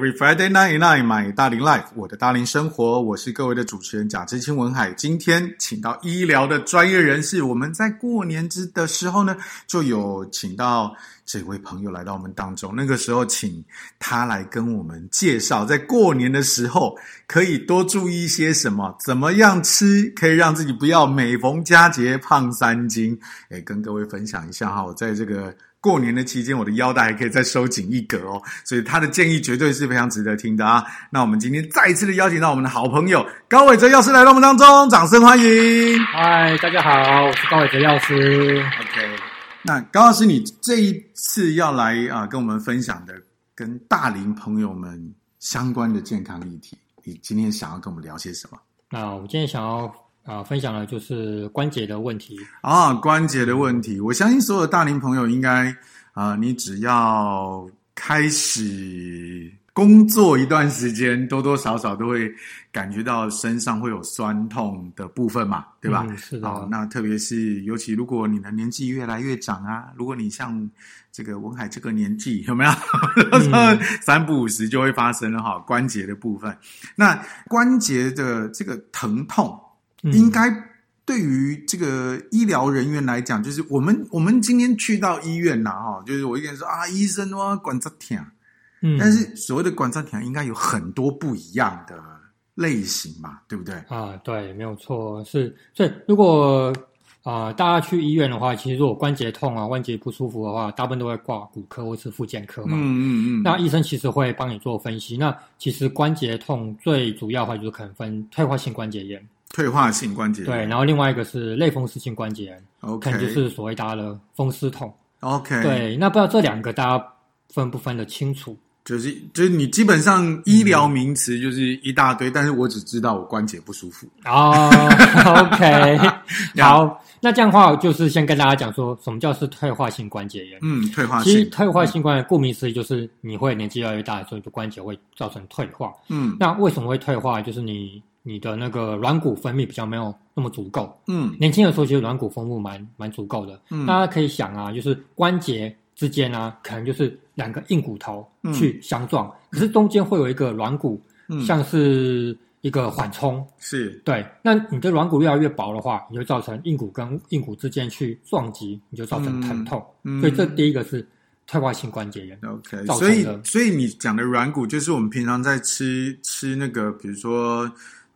Every Friday night night my 大龄 life，我的大龄生活，我是各位的主持人贾志清文海。今天请到医疗的专业人士，我们在过年之的时候呢，就有请到这位朋友来到我们当中。那个时候，请他来跟我们介绍，在过年的时候可以多注意一些什么，怎么样吃可以让自己不要每逢佳节胖三斤。诶，跟各位分享一下哈，我在这个。过年的期间，我的腰带还可以再收紧一格哦，所以他的建议绝对是非常值得听的啊！那我们今天再一次的邀请到我们的好朋友高伟哲药师来到我们当中，掌声欢迎！嗨，大家好，我是高伟哲药师。OK，那高老师，你这一次要来啊，跟我们分享的跟大龄朋友们相关的健康议题，你今天想要跟我们聊些什么？那我今天想要。啊，分享的就是关节的问题啊，关节的问题。我相信所有的大龄朋友应该啊，你只要开始工作一段时间，多多少少都会感觉到身上会有酸痛的部分嘛，对吧？嗯、是的。啊，那特别是尤其如果你的年纪越来越长啊，如果你像这个文海这个年纪，有没有？嗯、三不五时就会发生了哈，关节的部分。那关节的这个疼痛。应该对于这个医疗人员来讲，就是我们我们今天去到医院呐，哈，就是我一个人说啊，医生哇，管这疼，嗯，但是所谓的管这疼，应该有很多不一样的类型嘛，对不对？啊，对，没有错，是，所以如果啊、呃，大家去医院的话，其实如果关节痛啊，关节不舒服的话，大部分都会挂骨科或是复健科嘛，嗯嗯嗯，那医生其实会帮你做分析。那其实关节痛最主要的话，就是可能分退化性关节炎。退化性关节炎，对，然后另外一个是类风湿性关节炎，OK，就是所谓大家的风湿痛，OK，对，那不知道这两个大家分不分得清楚？就是就是你基本上医疗名词就是一大堆，嗯、但是我只知道我关节不舒服。哦，OK，好，那这样的话就是先跟大家讲说什么叫是退化性关节炎？嗯，退化性，其实退化性关节，顾名思义就是你会年纪越来越大，所以就关节会造成退化。嗯，那为什么会退化？就是你。你的那个软骨分泌比较没有那么足够，嗯，年轻的时候其实软骨分泌蛮蛮足够的，嗯，大家可以想啊，就是关节之间啊，可能就是两个硬骨头去相撞，嗯、可是中间会有一个软骨，嗯，像是一个缓冲，是。对，那你的软骨越来越薄的话，你就造成硬骨跟硬骨之间去撞击，你就造成疼痛，嗯，所以这第一个是退化性关节炎，OK，所以所以你讲的软骨就是我们平常在吃吃那个，比如说。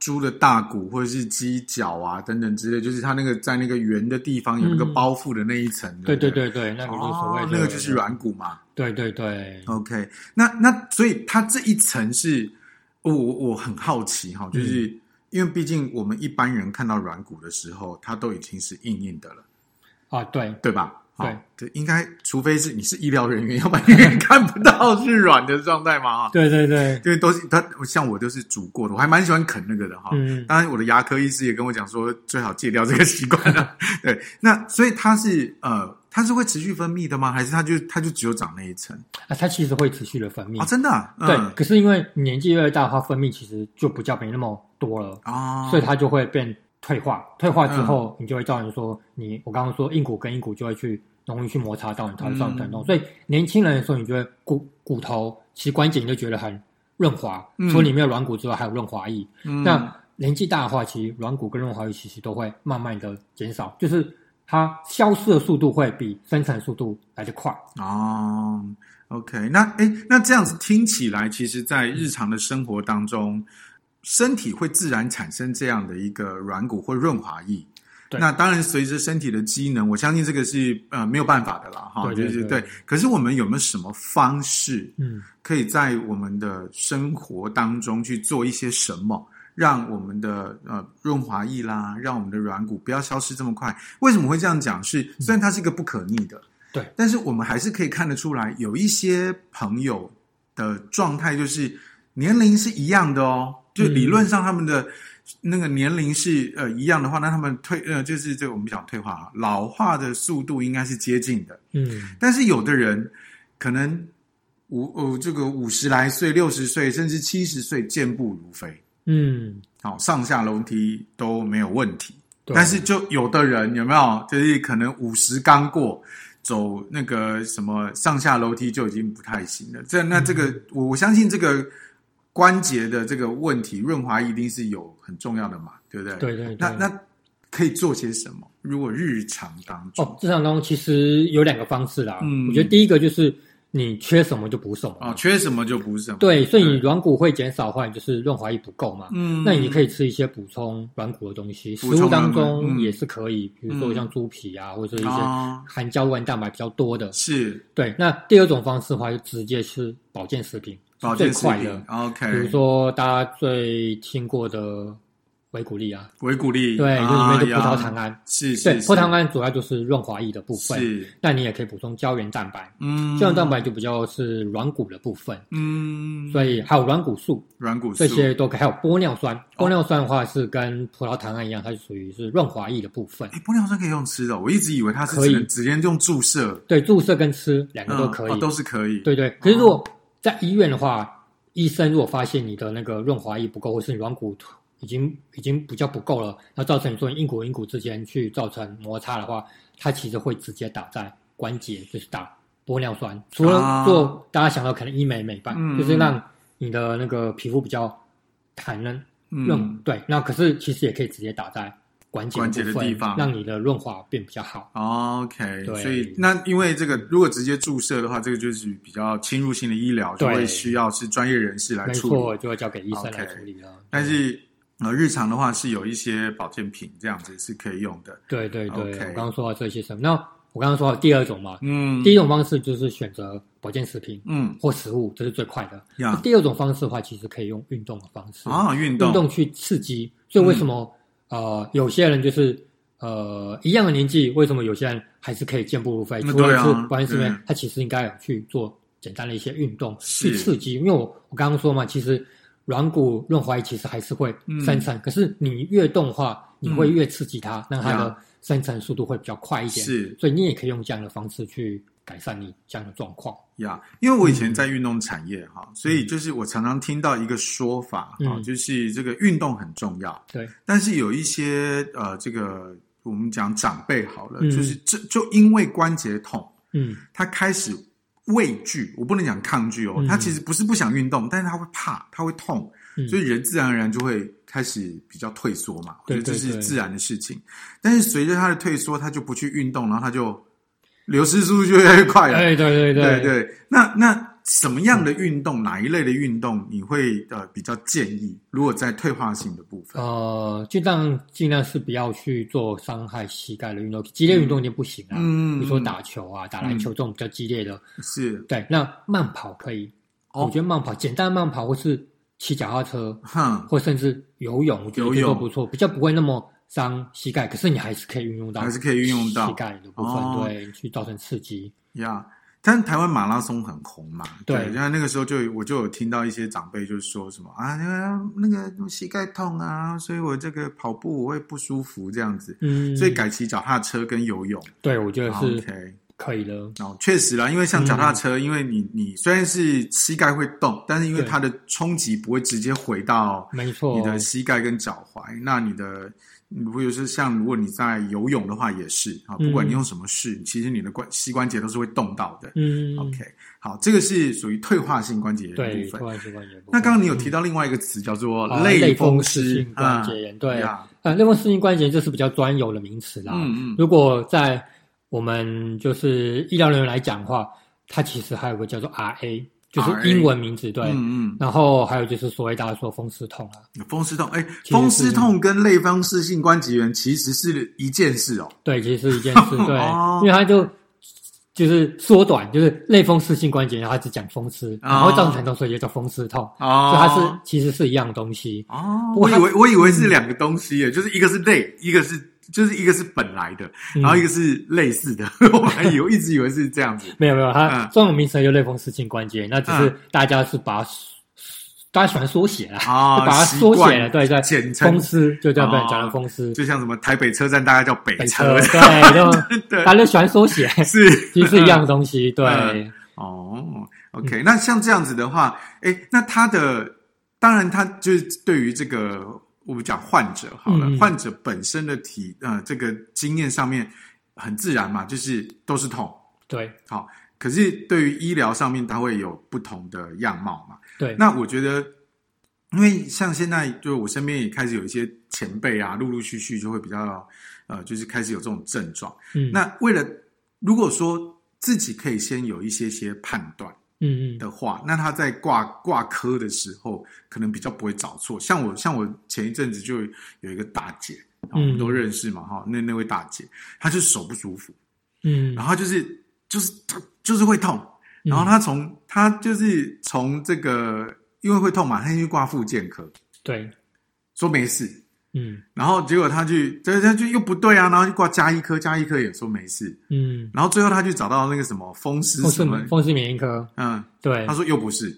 猪的大骨或者是鸡脚啊等等之类，就是它那个在那个圆的地方有那个包覆的那一层，嗯，对？对对对，那个就是所谓的，哦，那个就是软骨嘛。对对对，OK，那那所以它这一层是，我我我很好奇哈，就是，嗯，因为毕竟我们一般人看到软骨的时候，它都已经是硬硬的了。啊，对。对吧？对，对，应该除非是你是医疗人员，要不然你看不到是软的状态嘛？对对对，因为都是它，像我都是煮过的，我还蛮喜欢啃那个的哈。嗯，当然我的牙科医师也跟我讲说，最好戒掉这个习惯了。对，那所以它是呃，它是会持续分泌的吗？还是它就它就只有长那一层？啊，它其实会持续的分泌啊，真的、啊。对，可是因为年纪越来越大，它分泌其实就比较没那么多了啊，所以它就会变退化。退化之后，你就会造成说，你我刚刚说硬骨跟硬骨就会去。容易去摩擦到你头上疼痛，嗯、所以年轻人的时候，你觉得骨骨头其实关节你就觉得很润滑，嗯、除了里面有软骨之外，还有润滑液。嗯、那年纪大的话，其实软骨跟润滑液其实都会慢慢的减少，就是它消失的速度会比生成速度来得快。哦，OK，那哎，那这样子听起来，其实，在日常的生活当中，嗯、身体会自然产生这样的一个软骨或润滑液。那当然，随着身体的机能，我相信这个是呃没有办法的啦。哈。对对对，对。可是我们有没有什么方式，嗯，可以在我们的生活当中去做一些什么，让我们的呃润滑液啦，让我们的软骨不要消失这么快？为什么会这样讲？是虽然它是一个不可逆的，对、嗯，但是我们还是可以看得出来，有一些朋友的状态就是年龄是一样的哦，就理论上他们的。那个年龄是呃一样的话，那他们退呃就是这个我们讲退化老化的速度应该是接近的，嗯。但是有的人可能五呃这个五十来岁、六十岁甚至七十岁健步如飞，嗯，好上下楼梯都没有问题。但是就有的人有没有就是可能五十刚过，走那个什么上下楼梯就已经不太行了。这那这个我我相信这个关节的这个问题，润滑一定是有很重要的嘛，对不对？对对对。那那可以做些什么？如果日常当中，哦，日常当中其实有两个方式啦。嗯，我觉得第一个就是。你缺什么就补什么哦，缺什么就补什么。对，所以你软骨会减少的话，就是润滑液不够嘛。嗯，那你可以吃一些补充软骨的东西，食物当中也是可以，比如说像猪皮啊，或者一些含胶原蛋白比较多的。是，对。那第二种方式的话，就直接吃保健食品，保健食品。OK，比如说大家最听过的。维骨力啊，维骨力，对，就里面的葡萄糖胺，是，是，对，葡萄糖胺主要就是润滑液的部分，是。那你也可以补充胶原蛋白，嗯，胶原蛋白就比较是软骨的部分，嗯，所以还有软骨素，软骨素。这些都可以，还有玻尿酸，玻尿酸的话是跟葡萄糖胺一样，它是属于是润滑液的部分。哎，玻尿酸可以用吃的，我一直以为它是可以。直接用注射，对，注射跟吃两个都可以，都是可以，对对。可是如果在医院的话，医生如果发现你的那个润滑液不够，或是软骨。已经已经比较不够了，那造成你说硬骨硬骨之间去造成摩擦的话，它其实会直接打在关节，就是打玻尿酸。除了做、啊、大家想到可能医美美白，嗯、就是让你的那个皮肤比较弹嫩，嗯，对。那可是其实也可以直接打在关节关节的地方，让你的润滑变比较好。OK，对。所以那因为这个如果直接注射的话，这个就是比较侵入性的医疗，就会需要是专业人士来处理，没错，就会交给医生来处理了。但是。呃，日常的话是有一些保健品这样子是可以用的。对对对.我刚刚说到这些什么？那我刚刚说到第二种嘛，嗯，第一种方式就是选择保健食品，嗯，或食物，这是最快的。Yeah. 第二种方式的话，其实可以用运动的方式啊，运动，运动去刺激。所以为什么、嗯、呃，有些人就是呃一样的年纪，为什么有些人还是可以健步如飞？除了是保健食品，他其实应该有去做简单的一些运动去刺激。因为我我刚刚说嘛，其实。软骨润滑液其实还是会生成，嗯、可是你越动的话，你会越刺激它，让、嗯、它的生成速度会比较快一点。是，所以你也可以用这样的方式去改善你这样的状况。呀，因为我以前在运动产业哈，嗯、所以就是我常常听到一个说法哈，嗯、就是这个运动很重要。对，但是有一些呃，这个我们讲长辈好了，嗯、就是这就因为关节痛，嗯，他开始。畏惧，我不能讲抗拒哦。嗯、他其实不是不想运动，但是他会怕，他会痛，嗯、所以人自然而然就会开始比较退缩嘛。我觉得，这是自然的事情。但是随着他的退缩，他就不去运动，然后他就流失速度就越来越快了。对对对对对。那那。什么样的运动，嗯、哪一类的运动，你会呃比较建议？如果在退化性的部分，呃，尽量尽量是不要去做伤害膝盖的运动，激烈运动就不行啊。嗯，比如说打球啊、打篮球这种比较激烈的，是对。那慢跑可以，哦、我觉得慢跑简单慢跑，或是骑脚踏车，哼，或甚至游泳，我觉得都不错，比较不会那么伤膝盖。可是你还是可以运用到，还是可以运用到膝盖的部分，哦、对，去造成刺激呀。Yeah. 但台湾马拉松很红嘛，对，然后那个时候就我就有听到一些长辈就是说什么啊，那个那个膝盖痛啊，所以我这个跑步我会不舒服这样子，嗯，所以改骑脚踏车跟游泳，对，我觉得是 OK 可以了。哦，确实啦，因为像脚踏车，因为你你虽然是膝盖会动，但是因为它的冲击不会直接回到没错你的膝盖跟脚踝，那你的。如果是像如果你在游泳的话，也是啊，不管你用什么式，嗯、其实你的关膝关节都是会动到的。嗯，OK，好，这个是属于退化性关节炎的部分。退化性关节炎。那刚刚你有提到另外一个词叫做类风湿性关节炎，对啊，呃，类风湿性关节炎这是比较专有的名词啦。嗯嗯。如果在我们就是医疗人员来讲的话，它其实还有个叫做 RA。就是英文名字对，嗯嗯，然后还有就是所谓大家说风湿痛啊，风湿痛，哎，风湿痛跟类风湿性关节炎其实是一件事哦，对，其实是一件事，对，因为它就就是缩短，就是类风湿性关节炎，它只讲风湿，然后造成疼痛，所以就叫风湿痛，哦，所以它是其实是一样东西哦，我以为我以为是两个东西耶，就是一个是类，一个是。就是一个是本来的，然后一个是类似的，嗯、我还以为一直以为是这样子。没有没有，它专有名词叫类风湿性关节，那只是大家是把它，嗯、大家喜欢缩写啦，啊、就 把它缩写了，对对，简称。风湿就叫不然讲的风湿，就像什么台北车站，大家叫北车，对，对。大家喜欢缩写，是。其实是一样的东西，对。嗯、哦，OK，那像这样子的话，哎，那他的当然他就是对于这个。我们讲患者好了，嗯、患者本身的体呃这个经验上面很自然嘛，就是都是痛，对，好，可是对于医疗上面，它会有不同的样貌嘛？对，那我觉得，因为像现在，就是我身边也开始有一些前辈啊，陆陆续续就会比较呃，就是开始有这种症状。嗯，那为了如果说自己可以先有一些些判断。嗯嗯。的话，那他在挂挂科的时候，可能比较不会找错。像我，像我前一阵子就有一个大姐，我们都认识嘛，哈、嗯，那那位大姐，她就手不舒服，嗯，然后就是就是她就是会痛，然后她从她就是从这个因为会痛嘛，她先去挂复健科，对，说没事。嗯，然后结果他去，这他就又不对啊，然后就挂加医科，加医科也说没事，嗯，然后最后他去找到那个什么风湿什么。风湿免疫科，嗯，对，他说又不是，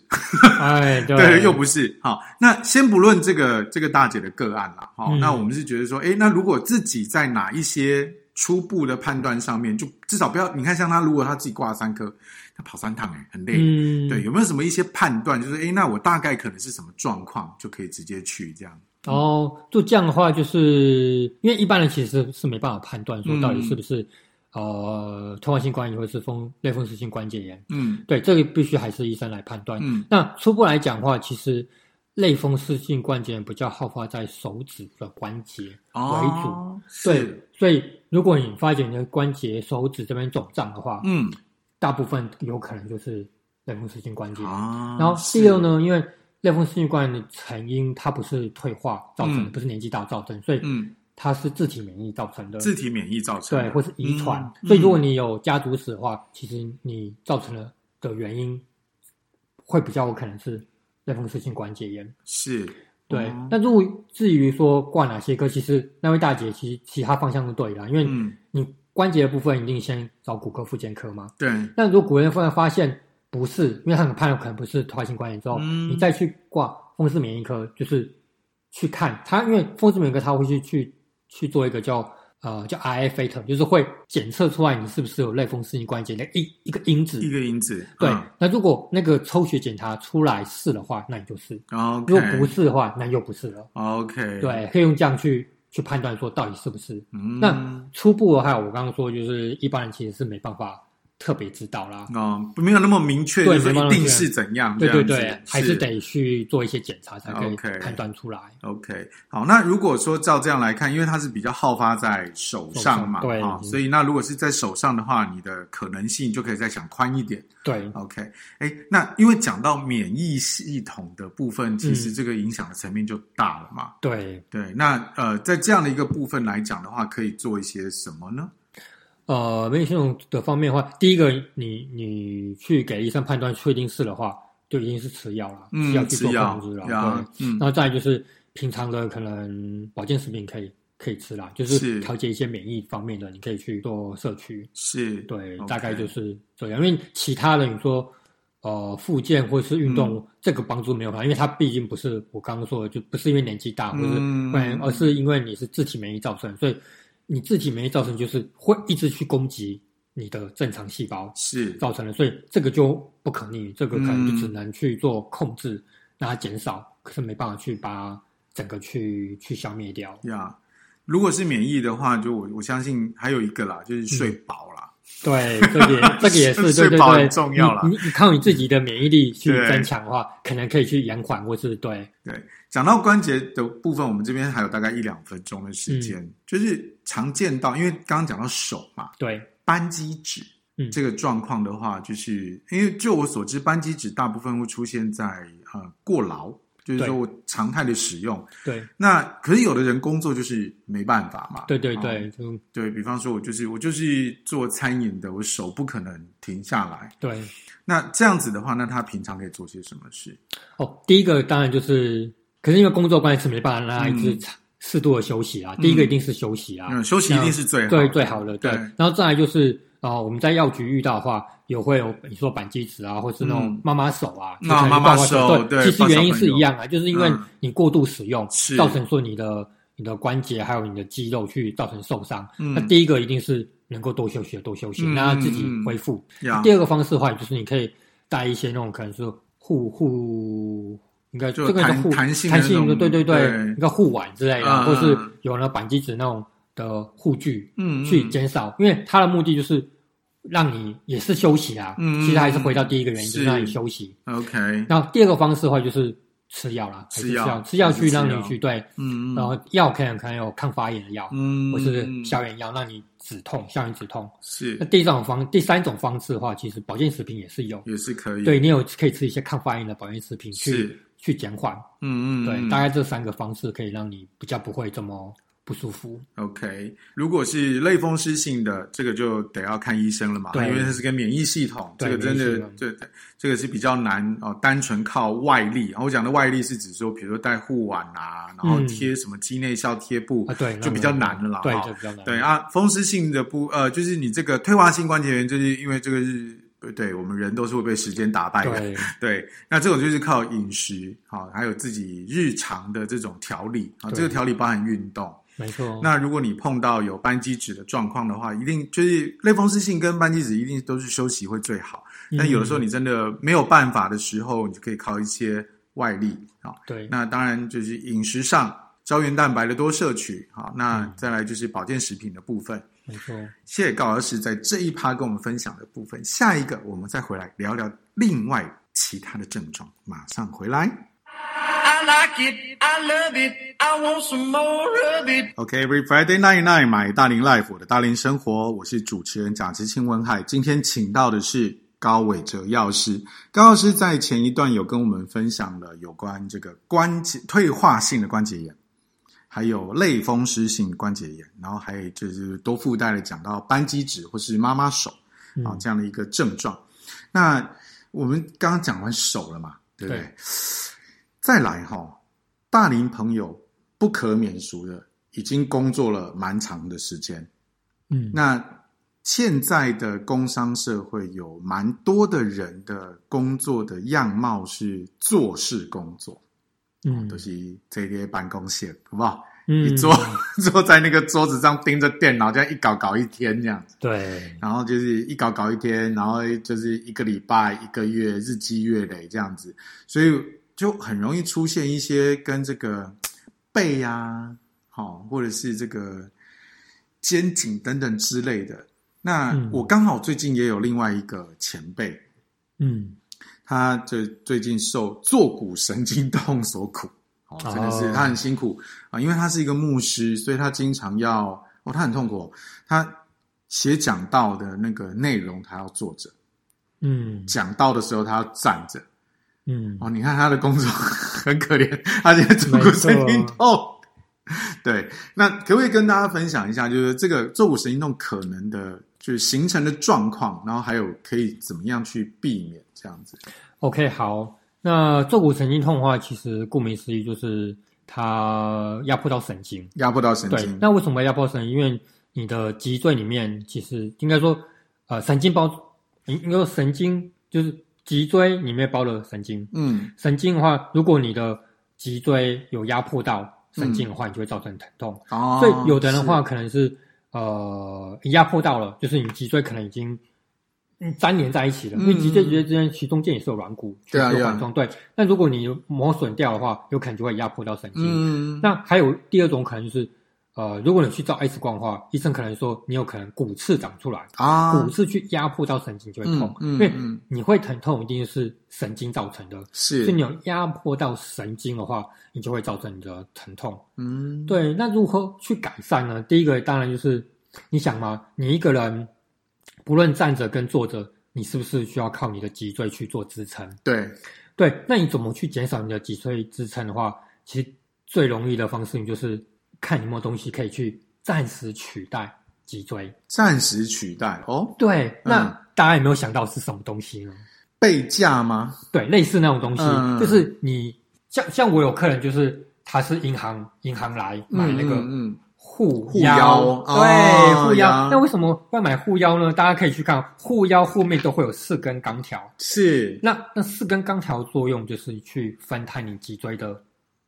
哎，对，对，又不是，好，那先不论这个这个大姐的个案啦，好，嗯，那我们是觉得说，哎，那如果自己在哪一些初步的判断上面，就至少不要，你看像他如果他自己挂了三科，他跑三趟哎，很累，嗯，对，有没有什么一些判断，就是哎，那我大概可能是什么状况，就可以直接去这样。然后就这样的话，就是因为一般人其实是没办法判断说到底是不是、嗯、呃退化性关节炎或者是风类风湿性关节炎。嗯，对，这个必须还是医生来判断。嗯，那初步来讲的话，其实类风湿性关节炎比较好发在手指的关节为主。哦、对，所以如果你发现你的关节手指这边肿胀的话，嗯，大部分有可能就是类风湿性关节炎。哦、然后第二呢，因为类风湿性关节的成因，它不是退化造成的，嗯、不是年纪大造成，所以它是自体免疫造成的。自体免疫造成的，对，或是遗传。嗯、所以如果你有家族史的话，其实你造成了的原因会比较有可能是类风湿性关节炎。是，对。那、嗯、如果至于说挂哪些科，其实那位大姐其实其他方向都对啦，因为你关节的部分一定先找骨科复健科嘛。对。但如果骨科复健发现。不是，因为他很判断可能不是退化性关节炎之后，嗯、你再去挂风湿免疫科，就是去看他，因为风湿免疫科他会去去去做一个叫呃叫 R F t 就是会检测出来你是不是有类风湿性关节的一一个因子，一个因子。对，嗯、那如果那个抽血检查出来是的话，那你就是.如果不是的话，那又不是了。OK，对，可以用这样去去判断说到底是不是。嗯、那初步的话，我刚刚说就是一般人其实是没办法。特别知道啦，哦，没有那么明确，就是一定是怎样，对对对，还是得去做一些检查才可以判断出来。OK，好，那如果说照这样来看，因为它是比较好发在手上嘛，对，所以那如果是在手上的话，你的可能性就可以再想宽一点。对，OK，哎，那因为讲到免疫系统的部分，其实这个影响的层面就大了嘛。对。对，那呃，在这样的一个部分来讲的话，可以做一些什么呢？呃，免疫系统的方面的话，第一个，你你去给医生判断确定是的话，就已经是吃药了，嗯，要去做控制了，对，嗯，然后再就是平常的可能保健食品可以可以吃啦，就是调节一些免疫方面的，你可以去做摄取，是，对，大概就是这样，因为其他的你说呃复健或是运动，这个帮助没有办法，因为它毕竟不是我刚刚说的，就不是因为年纪大或者是，而是因为你是自体免疫造成，所以。你自己免疫造成就是会一直去攻击你的正常细胞，是造成的，所以这个就不可逆，这个可能就只能去做控制，嗯、让它减少，可是没办法去把整个去去消灭掉。呀，如果是免疫的话，就我我相信还有一个啦，就是睡饱啦。嗯、对，这个也这个也是对对对，很重要啦。你你靠你自己的免疫力去增强的话，可能可以去延缓，或是对对。讲到关节的部分，我们这边还有大概一两分钟的时间，嗯、就是常见到，因为刚刚讲到手嘛，对，扳机指，嗯，这个状况的话，就是因为就我所知，扳机指大部分会出现在呃过劳，就是说我常态的使用，对。那可是有的人工作就是没办法嘛，对对对，就，对比方说，我就是我就是做餐饮的，我手不可能停下来，对。那这样子的话，那他平常可以做些什么事？哦，第一个当然就是。可是因为工作关系是没办法让他一直适度的休息啊。第一个一定是休息啊，休息一定是最最最好的。对，然后再来就是啊，我们在药局遇到的话，有会有你说扳机子啊，或是那种妈妈手啊，妈妈手。对，其实原因是一样啊，就是因为你过度使用，造成说你的你的关节还有你的肌肉去造成受伤。那第一个一定是能够多休息的多休息，让他自己恢复。第二个方式的话，就是你可以带一些那种可能是护护。应该就这个是护弹性的，对对对，一个护腕之类的，或是有了扳机子那种的护具，嗯，去减少，因为它的目的就是让你也是休息啊。嗯，其实还是回到第一个原因，是就是让你休息。OK。然后第二个方式的话就是。吃药啦，吃药，吃药去让你去对，嗯，然后药可能可能有抗发炎的药，嗯，或是消炎药，让你止痛，消炎止痛。是。那第三种方，第三种方式的话，其实保健食品也是有，也是可以。对，你有可以吃一些抗发炎的保健食品去去减缓。嗯嗯。对，大概这三个方式可以让你比较不会这么。不舒服。OK，如果是类风湿性的，这个就得要看医生了嘛。对，因为它是个免疫系统，这个真的，对对，这个是比较难哦。单纯靠外力，我讲的外力是指说，比如说戴护腕啊，然后贴什么肌内效贴布，对，就比较难了啦。对，就比较难。对啊，风湿性的不呃，就是你这个退化性关节炎，就是因为这个是，对我们人都是会被时间打败的。对，对，那这种就是靠饮食啊，还有自己日常的这种调理啊，这个调理包含运动。没错。那如果你碰到有斑基质的状况的话，一定就是类风湿性跟斑基质一定都是休息会最好。嗯、但有的时候你真的没有办法的时候，你就可以靠一些外力啊。对。那当然就是饮食上胶原蛋白的多摄取啊。那再来就是保健食品的部分。没错。谢谢高老师在这一趴跟我们分享的部分。下一个我们再回来聊聊另外其他的症状。马上回来。OK，Every Friday night night，买大龄 life，我的大龄生活，我是主持人贾志清文海。今天请到的是高伟哲药师。高老师在前一段有跟我们分享了有关这个关节退化性的关节炎，还有类风湿性关节炎，然后还有就是多附带的讲到扳机指或是妈妈手啊这样的一个症状。嗯、那我们刚刚讲完手了嘛，对不对？对再来哈，大龄朋友不可免俗的，已经工作了蛮长的时间，嗯，那现在的工商社会有蛮多的人的工作的样貌是做事工作，嗯，都、就是这些办公室，好不好？嗯，你坐 坐在那个桌子上盯着电脑，这样一搞搞一天这样子，对，然后就是一搞搞一天，然后就是一个礼拜、一个月，日积月累这样子，所以。就很容易出现一些跟这个背啊，好，或者是这个肩颈等等之类的。那我刚好最近也有另外一个前辈，嗯，他就最近受坐骨神经痛所苦，哦，真的是他很辛苦啊，因为他是一个牧师，所以他经常要哦，他很痛苦，他写讲道的那个内容他要坐着，嗯，讲道的时候他要站着。嗯，哦，你看他的工作很可怜，他现在坐骨神经痛。对，那可不可以跟大家分享一下，就是这个坐骨神经痛可能的，就是形成的状况，然后还有可以怎么样去避免这样子？OK，好，那坐骨神经痛的话，其实顾名思义就是它压迫到神经，压迫到神经。对，那为什么要压迫神经？因为你的脊椎里面其实应该说，呃，神经包，应该说神经就是。脊椎里面包了神经，嗯，神经的话，如果你的脊椎有压迫到神经的话，嗯、你就会造成疼痛。哦，所以有的人的话，可能是，是呃压迫到了，就是你脊椎可能已经粘连在一起了，嗯、因为脊椎脊椎之间其中间也是有软骨，对啊，有缓冲。对，那如果你磨损掉的话，有可能就会压迫到神经。嗯，那还有第二种可能就是。呃，如果你去照 X 光的话，医生可能说你有可能骨刺长出来啊，骨刺去压迫到神经就会痛，嗯嗯、因为你会疼痛一定是神经造成的，是，所以你有压迫到神经的话，你就会造成你的疼痛。嗯，对，那如何去改善呢？第一个当然就是你想嘛，你一个人不论站着跟坐着，你是不是需要靠你的脊椎去做支撑？对，对，那你怎么去减少你的脊椎支撑的话，其实最容易的方式你就是。看有没有东西可以去暂时取代脊椎，暂时取代哦。对，那、嗯、大家有没有想到是什么东西呢？背架吗？对，类似那种东西，嗯、就是你像像我有客人，就是他是银行银行来买那个护护腰，对护腰。那为什么要买护腰呢？大家可以去看护腰后面都会有四根钢条，是。那那四根钢条的作用就是去分摊你脊椎的。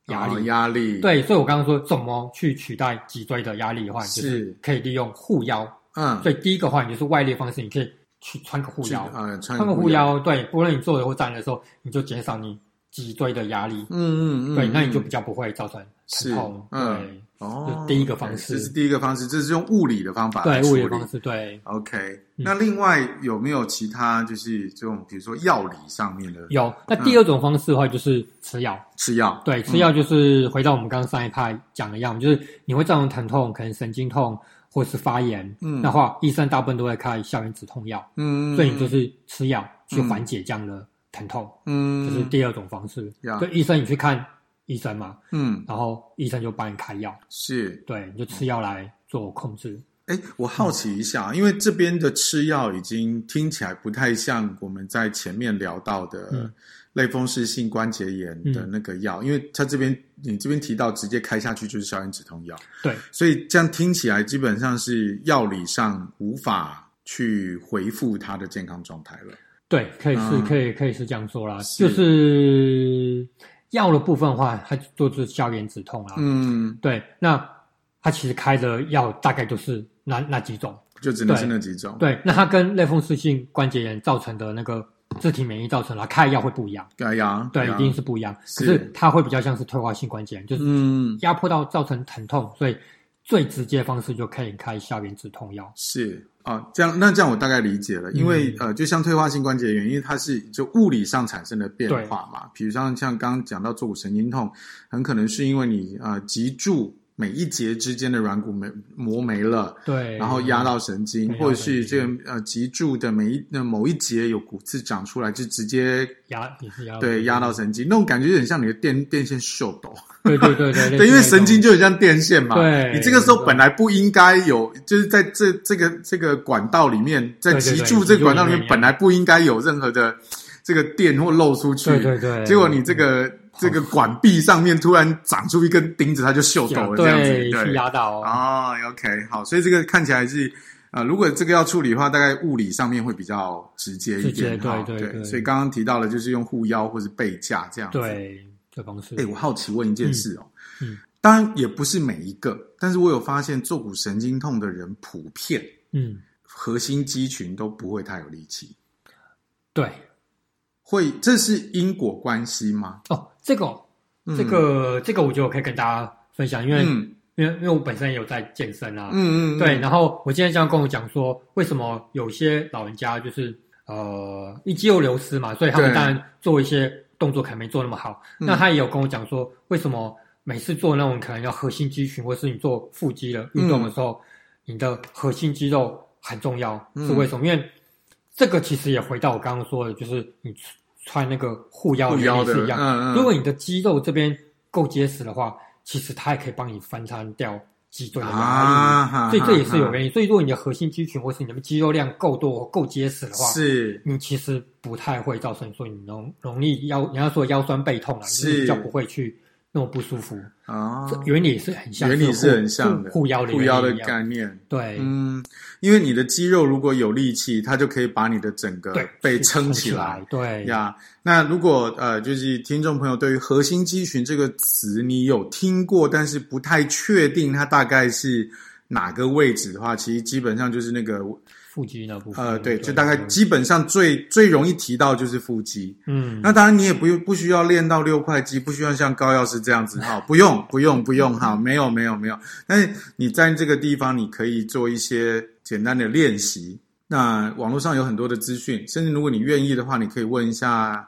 压力，压力，对，所以我刚刚说怎么去取代脊椎的压力的话，就是可以利用护腰。嗯，所以第一个话，你就是外力方式，你可以去穿个护腰，嗯，穿个护腰，对，不论你坐着或站的时候，你就减少你脊椎的压力。嗯嗯嗯，对，那你就比较不会造成疼痛。对，哦，第一个方式，这是第一个方式，这是用物理的方法对物理的方式对。OK，、嗯、那另外有没有其他就是这种比如说药理上面的？有。那第二种方式的话就是吃药，吃药。对，吃药就是回到我们刚刚上一趴讲的样子、嗯，就是你会造成疼痛，可能神经痛或是发炎，嗯，那话医生大部分都会开消炎止痛药，嗯，所以你就是吃药去缓解这样的疼痛，嗯，这、就是第二种方式。嗯、对，医生你去看。医生嘛，嗯，然后医生就帮你开药，是，对，你就吃药来做控制。哎，我好奇一下，嗯，因为这边的吃药已经听起来不太像我们在前面聊到的类风湿性关节炎的那个药，嗯，因为它这边你这边提到直接开下去就是消炎止痛药，对，所以这样听起来基本上是药理上无法去回复他的健康状态了。对，可以是，嗯，可以可以是这样说啦，是。就是。药的部分的话，它就是消炎止痛啦。嗯，对。那它其实开的药大概就是那那几种，就只能是那几种。对，那它跟类风湿性关节炎造成的那个自体免疫造成了开的药会不一样。对呀，对，一定是不一样。可是它会比较像是退化性关节炎，就是嗯，压迫到造成疼痛，所以最直接的方式就可以开消炎止痛药。是。啊，这样那这样我大概理解了，因为、嗯、呃，就像退化性关节炎，因为它是就物理上产生的变化嘛，比如像像刚刚讲到坐骨神经痛，很可能是因为你呃脊柱。每一节之间的软骨没磨没了，对，然后压到神经，或者是这个呃脊柱的每一那某一节有骨刺长出来，就直接压也是压对压到神经，那种感觉有点像你的电电线秀抖，对对对对对，因为神经就很像电线嘛，对，你这个时候本来不应该有，就是在这这个这个管道里面，在脊柱这个管道里面本来不应该有任何的这个电或漏出去，对对对，结果你这个。这个管壁上面突然长出一根钉子，它就秀抖了，这样子，对，对压到哦。Oh, OK，好，所以这个看起来是啊、呃，如果这个要处理的话，大概物理上面会比较直接一点，对对对，对。所以刚刚提到了，就是用护腰或是背架这样子，对，这方式。哎，我好奇问一件事哦，嗯，嗯当然也不是每一个，但是我有发现坐骨神经痛的人普遍，嗯，核心肌群都不会太有力气，对。会，这是因果关系吗？哦，这个，嗯、这个，这个，我觉得我可以跟大家分享，因为，嗯、因为，因为我本身也有在健身啊，嗯嗯，对。然后我今天这样跟我讲说，为什么有些老人家就是呃，一肌肉流失嘛，所以他们当然做一些动作可能没做那么好。那他也有跟我讲说，为什么每次做那种可能要核心肌群，或是你做腹肌的运动的时候，嗯、你的核心肌肉很重要，是为什么？嗯、因为这个其实也回到我刚刚说的，就是你。穿那个护腰的原理是一样。嗯嗯。如果你的肌肉这边够结实的话，其实它也可以帮你分摊掉脊椎的压力。啊，所以这也是有原因。所以如果你的核心肌群或是你的肌肉量够多、够结实的话，是，你其实不太会造成说你容容易腰，人家说腰酸背痛啊，是比较不会去。那么不舒服啊，原理是很像，原理是很像的，护腰的护腰的概念，对，嗯，因为你的肌肉如果有力气，它就可以把你的整个背撑起来，对呀。那如果呃，就是听众朋友对于核心肌群这个词你有听过，但是不太确定它大概是哪个位置的话，其实基本上就是那个。腹肌那部分，呃，对，就大概基本上最最容易提到就是腹肌。嗯，那当然你也不用不需要练到六块肌，不需要像高药师这样子哈，不用不用不用哈，没有没有没有。但是你在这个地方，你可以做一些简单的练习。那网络上有很多的资讯，甚至如果你愿意的话，你可以问一下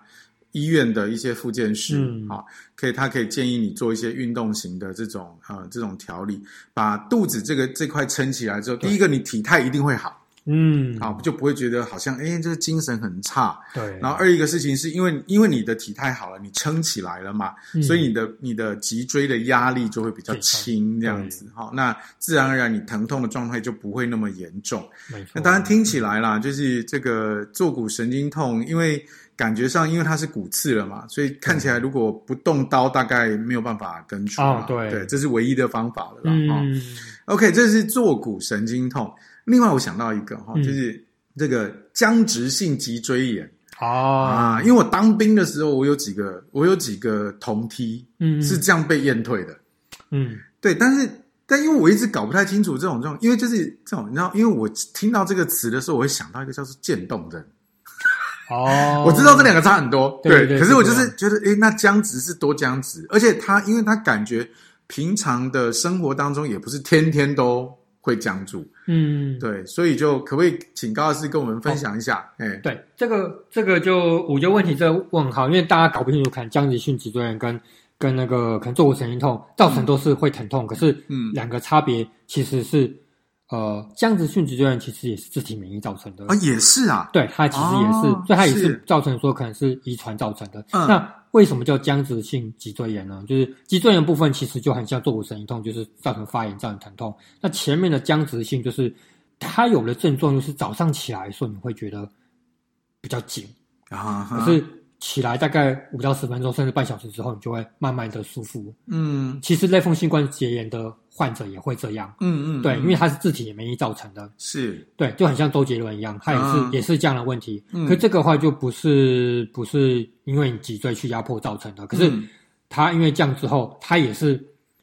医院的一些复健师，嗯，好，可以他可以建议你做一些运动型的这种呃这种调理，把肚子这个这块撑起来之后，第一个你体态一定会好。嗯，好，就不会觉得好像哎，这个精神很差。对。然后二一个事情是因为因为你的体态好了，你撑起来了嘛，嗯、所以你的你的脊椎的压力就会比较轻，这样子。好，那自然而然你疼痛的状态就不会那么严重。没错。那当然听起来啦，就是这个坐骨神经痛，因为感觉上因为它是骨刺了嘛，所以看起来如果不动刀，大概没有办法根除。哦，对。对，这是唯一的方法了啦。嗯。OK，这是坐骨神经痛。另外，我想到一个哈，就是这个僵直性脊椎炎。啊、因为我当兵的时候，我有几个我有几个同梯，嗯，是这样被验退的，嗯，对，但是但因为我一直搞不太清楚这种这种，因为就是这种，你知道，因为我听到这个词的时候，我会想到一个叫做渐冻症，哦，我知道这两个差很多，对，对，对，可是我就是觉得，诶，那僵直是多僵直，而且他因为他感觉。平常的生活当中也不是天天都会僵住。嗯，对，所以就可不可以请高老师跟我们分享一下？哎、哦，对，这个这个就我觉得问题这个问号，因为大家搞不清楚，看僵直性脊椎炎跟跟那个可能坐骨神经痛造成都是会疼痛，嗯、可是嗯，两个差别其实是。呃，僵直性脊椎炎其实也是自体免疫造成的啊，也是啊，对，它其实也是，哦、所以它也是造成说可能是遗传造成的。嗯、那为什么叫僵直性脊椎炎呢？就是脊椎炎部分其实就很像坐骨神经痛，就是造成发炎、造成疼痛。那前面的僵直性就是它有的症状就是早上起来的时候你会觉得比较紧啊，可是。起来大概五到十分钟，甚至半小时之后，你就会慢慢的舒服。嗯，其实类风湿关节炎的患者也会这样。嗯嗯，对，因为它是自体免疫造成的。是，对，就很像周杰伦一样，他也是、啊、也是这样的问题。嗯，可这个话就不是不是因为你脊椎去压迫造成的，可是他因为这样之后，他也是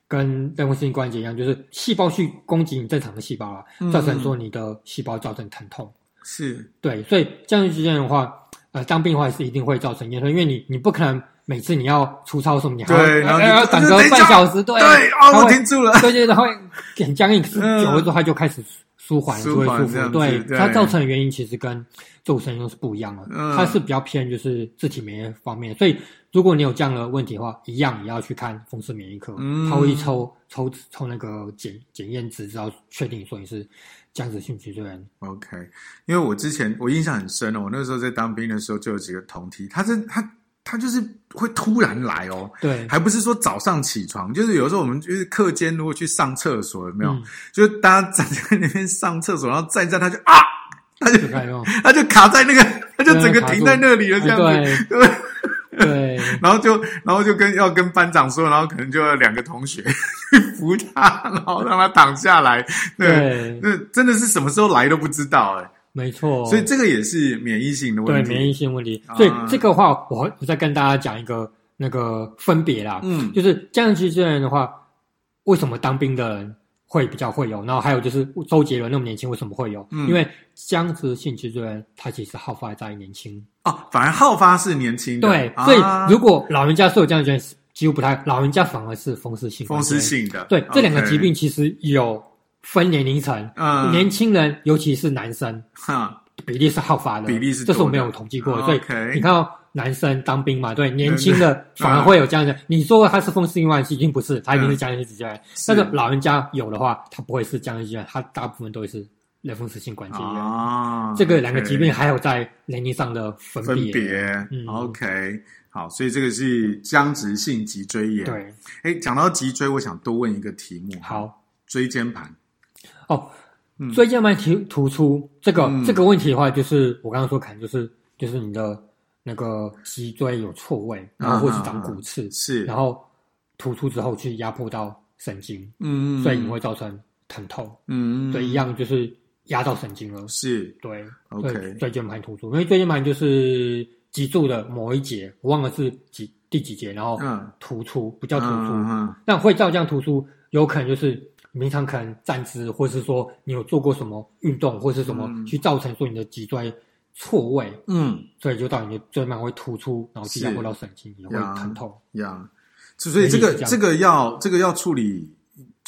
跟类风湿关节一样，就是细胞去攻击你正常的细胞啊，造成说你的细胞造成疼痛。是，对，所以这样之间的话。呃，当病的话是一定会造成严重，因为你你不可能每次你要出操什么，你还要对，然等个半小时，对，对，哦，我停住了，对对，然后很僵硬，久了之后它就开始舒缓，就会舒服。对，它造成的原因其实跟坐骨神经痛是不一样的，它是比较偏就是自体免疫方面，所以如果你有这样的问题的话，一样也要去看风湿免疫科，他会抽抽抽那个检检验值，然后确定说你是。僵直性脊椎炎，OK，因为我之前我印象很深哦，我那时候在当兵的时候就有几个同梯，他是他他就是会突然来哦，对，还不是说早上起床，就是有时候我们就是课间如果去上厕所有没有，嗯、就大家站在那边上厕所，然后站在他就啊，他就 他就卡在那个，他就整个停在那里了，这样子，对。对。对，然后就，然后就跟要跟班长说，然后可能就要两个同学去扶他，然后让他躺下来。对，那真的是什么时候来都不知道哎。没错，所以这个也是免疫性的问题。对，免疫性问题。所以这个话，我我再跟大家讲一个那个分别啦。嗯，就是僵直性脊椎炎的话，为什么当兵的人会比较会有？然后还有就是周杰伦那么年轻，为什么会有？嗯，因为僵直性脊椎炎它其实好发在年轻。哦，反而好发是年轻的，对，所以如果老人家是有这样的觉得几乎不太，老人家反而是风湿性。风湿性的，对，这两个疾病其实有分年龄层，嗯，年轻人尤其是男生，哈，比例是好发的，比例是，这是我没有统计过的，所以你看到男生当兵嘛，对，年轻的反而会有这样的，你说他是风湿性关系，一定不是，他一定是僵直性脊椎炎，但是老人家有的话，他不会是僵直性脊椎炎，他大部分都会是。类风湿性关节炎啊，这个两个疾病还有在年龄上的分别。分别，嗯，OK，好，所以这个是僵直性脊椎炎。对，哎，讲到脊椎，我想多问一个题目。好，椎间盘。哦，椎间盘突突出这个这个问题的话，就是我刚刚说，可能就是就是你的那个脊椎有错位，然后或是长骨刺，是，然后突出之后去压迫到神经，嗯，所以你会造成疼痛，嗯，对，一样就是。压到神经了，是。对，OK，椎间盘突出，因为椎间盘就是脊柱的某一节，我忘了是几第几节，然后突出，不叫突出，那会照这样突出，有可能就是平常可能站姿，或是说你有做过什么运动，或是什么去造成说你的脊椎错位，嗯，所以就到你的椎间盘会突出，然后去压迫到神经，也会疼痛，呀，所以这个这个要这个要处理。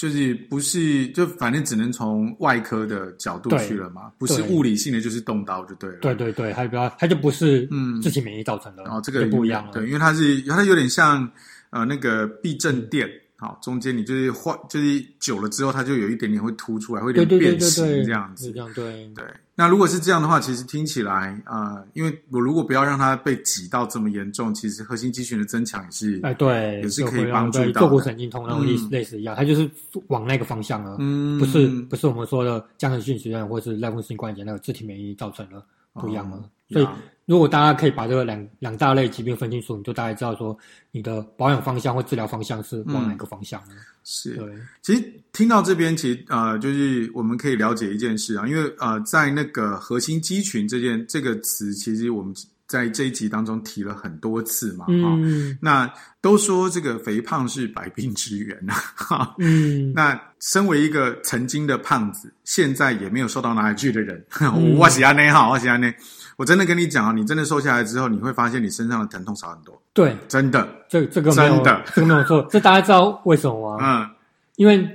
就是不是就反正只能从外科的角度去了嘛，不是物理性的就是动刀就对了。对对对，它就不是嗯自体免疫造成的。然后这个不一样了，对，因为它是它有点像呃那个避震垫，好，中间你就是换就是久了之后，它就有一点点会凸出来，会有点变形这样子。这样对对。那如果是这样的话，其实听起来啊、呃，因为我如果不要让它被挤到这么严重，其实核心肌群的增强也是哎，对，也是可以帮助到。坐骨神经痛然后类似类似一样，它就是往那个方向了，嗯，不是不是我们说的僵直性脊椎炎或是类风湿性关节那个自体免疫造成的不一样了。哦、所以如果大家可以把这个两两大类疾病分清楚，你就大概知道说你的保养方向或治疗方向是往哪个方向是，对，其实听到这边，其实呃，就是我们可以了解一件事啊，因为呃，在那个核心肌群这件这个词，其实我们在这一集当中提了很多次嘛，哈、嗯，那都说这个肥胖是百病之源呐，哈，嗯，那身为一个曾经的胖子，现在也没有瘦到哪里去的人，嗯、我喜欢那哈，我喜欢那，我真的跟你讲啊，你真的瘦下来之后，你会发现你身上的疼痛少很多，对，真的，这这个真的，这个没有错，这大家知道为什么吗？嗯，因为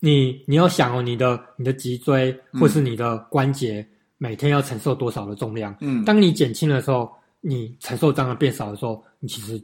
你你要想哦，你的你的脊椎或是你的关节。嗯每天要承受多少的重量？嗯，当你减轻的时候，你承受当然变少的时候，你其实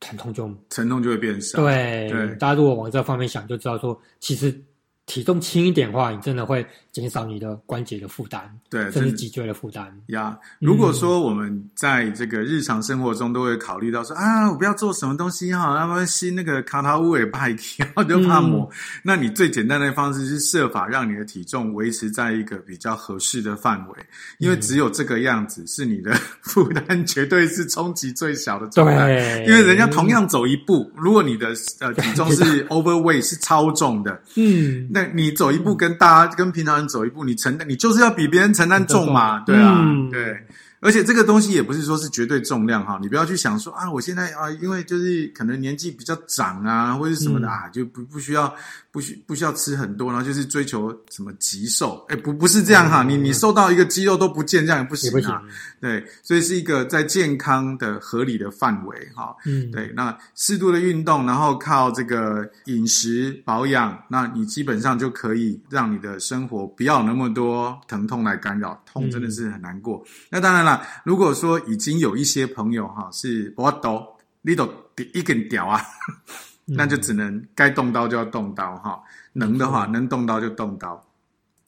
疼痛就疼痛就会变少。对，对，大家如果往这方面想，就知道说，其实。体重轻一点的话，你真的会减少你的关节的负担，对，甚至脊椎的负担呀。如果说我们在这个日常生活中都会考虑到说、嗯、啊，我不要做什么东西哈，要不然吸那个卡塔乌也派然后就怕磨。嗯、那你最简单的方式是设法让你的体重维持在一个比较合适的范围，因为只有这个样子是你的 负担绝对是冲击最小的状态。对，因为人家同样走一步，如果你的呃体重是 overweight 是超重的，嗯。那你走一步跟大家、嗯、跟平常人走一步，你承担你就是要比别人承担重嘛，对啊，嗯、对。而且这个东西也不是说是绝对重量哈，你不要去想说啊，我现在啊，因为就是可能年纪比较长啊，或者什么的、嗯、啊，就不不需要不需不需要吃很多，然后就是追求什么极瘦，哎，不不是这样哈，嗯、你你瘦到一个肌肉都不见，这样也不行啊。行对，所以是一个在健康的合理的范围哈。嗯，对，那适度的运动，然后靠这个饮食保养，那你基本上就可以让你的生活不要那么多疼痛来干扰，痛真的是很难过。嗯、那当然了。那如果说已经有一些朋友哈是我都你都一根屌啊，那就只能该动刀就要动刀哈，能的话能动刀就动刀。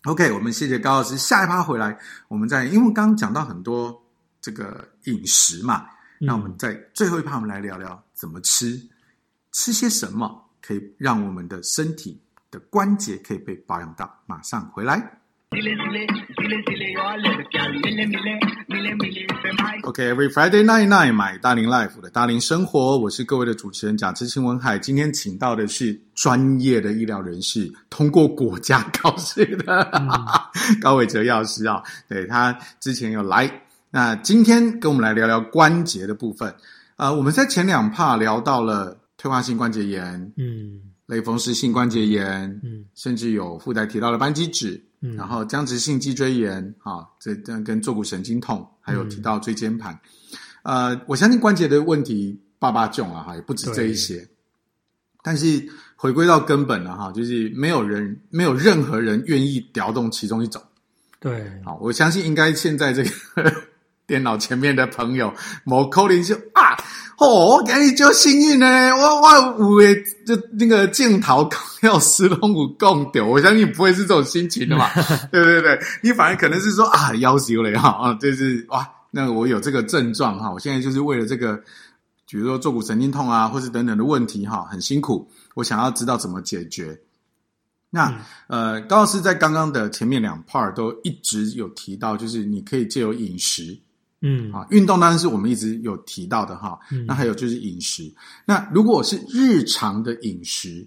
OK，我们谢谢高老师，下一趴回来，我们再因为刚刚讲到很多这个饮食嘛，那我们在最后一趴我们来聊聊怎么吃，吃些什么可以让我们的身体的关节可以被保养到，马上回来。OK，Every Friday night night，买大龄 Life 的大龄生活，我是各位的主持人贾志清文海。今天请到的是专业的医疗人士，通过国家 考试的、嗯、高伟哲药师啊。对，他之前有来，那今天跟我们来聊聊关节的部分。呃，我们在前两 part 聊到了退化性关节炎，嗯，类风湿性关节炎，嗯，甚至有附带提到的扳机指。嗯，然后僵直性脊椎炎啊，这这跟坐骨神经痛，还有提到椎间盘，嗯、呃，我相信关节的问题，爸爸囧了哈，也不止这一些。但是回归到根本了哈，就是没有人，没有任何人愿意调动其中一种。对，好，我相信应该现在这个 电脑前面的朋友，某扣零就啊。哦，我给你就幸运呢，我我有诶，就那个镜头要石龙骨共丢，我相信你不会是这种心情的嘛，对对对，你反而可能是说啊，夭寿了哈啊，就是哇，那我有这个症状哈，我现在就是为了这个，比如说坐骨神经痛啊，或是等等的问题哈，很辛苦，我想要知道怎么解决。那、嗯、呃，高老师在刚刚的前面两 part 都一直有提到，就是你可以借由饮食。嗯，啊，运动当然是我们一直有提到的哈。嗯，那还有就是饮食。那如果是日常的饮食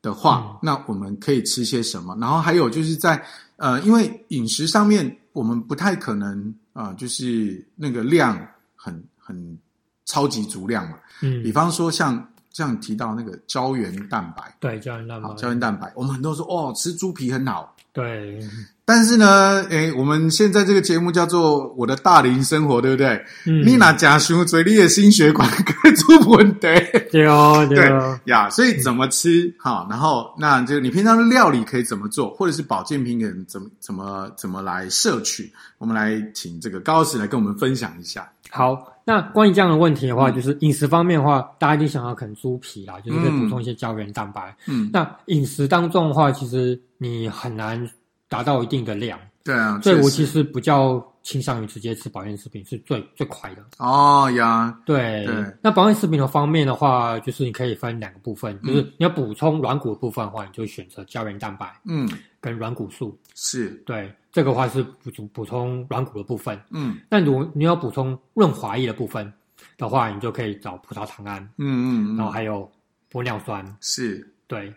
的话，嗯，那我们可以吃些什么？然后还有就是在呃，因为饮食上面我们不太可能啊，呃，就是那个量很很超级足量嘛。嗯，比方说像这样提到那个胶原蛋白，对，胶原蛋白，胶原蛋白，我们很多人说哦，吃猪皮很好，对。但是呢，诶，我们现在这个节目叫做《我的大龄生活》，对不对？嗯。你那假胸嘴里的心血管可以出问题。对哦，对呀。所以怎么吃哈？然后，那就你平常的料理可以怎么做，或者是保健品可怎么怎么怎么来摄取？我们来请这个高老师来跟我们分享一下。好，那关于这样的问题的话，嗯、就是饮食方面的话，大家一定想要啃猪皮啦，就是可以补充一些胶原蛋白。嗯。那饮食当中的话，其实你很难。达到一定的量，对啊，所以我其实比较倾向于直接吃保健食品是最最快的。哦呀，对，对。那保健食品的方面的话，就是你可以分两个部分，嗯、就是你要补充软骨的部分的话，你就选择胶原蛋白，嗯，跟软骨素。是，对，这个话是补充补充软骨的部分。嗯，那如果你要补充润滑液的部分的话，你就可以找葡萄糖胺。嗯嗯，嗯然后还有玻尿酸。是，对。